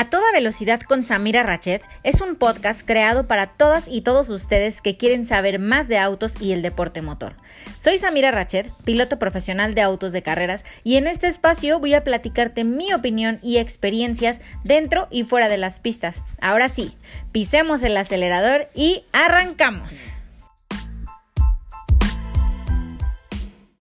A toda velocidad con Samira Rachet es un podcast creado para todas y todos ustedes que quieren saber más de autos y el deporte motor. Soy Samira Rachet, piloto profesional de autos de carreras, y en este espacio voy a platicarte mi opinión y experiencias dentro y fuera de las pistas. Ahora sí, pisemos el acelerador y arrancamos.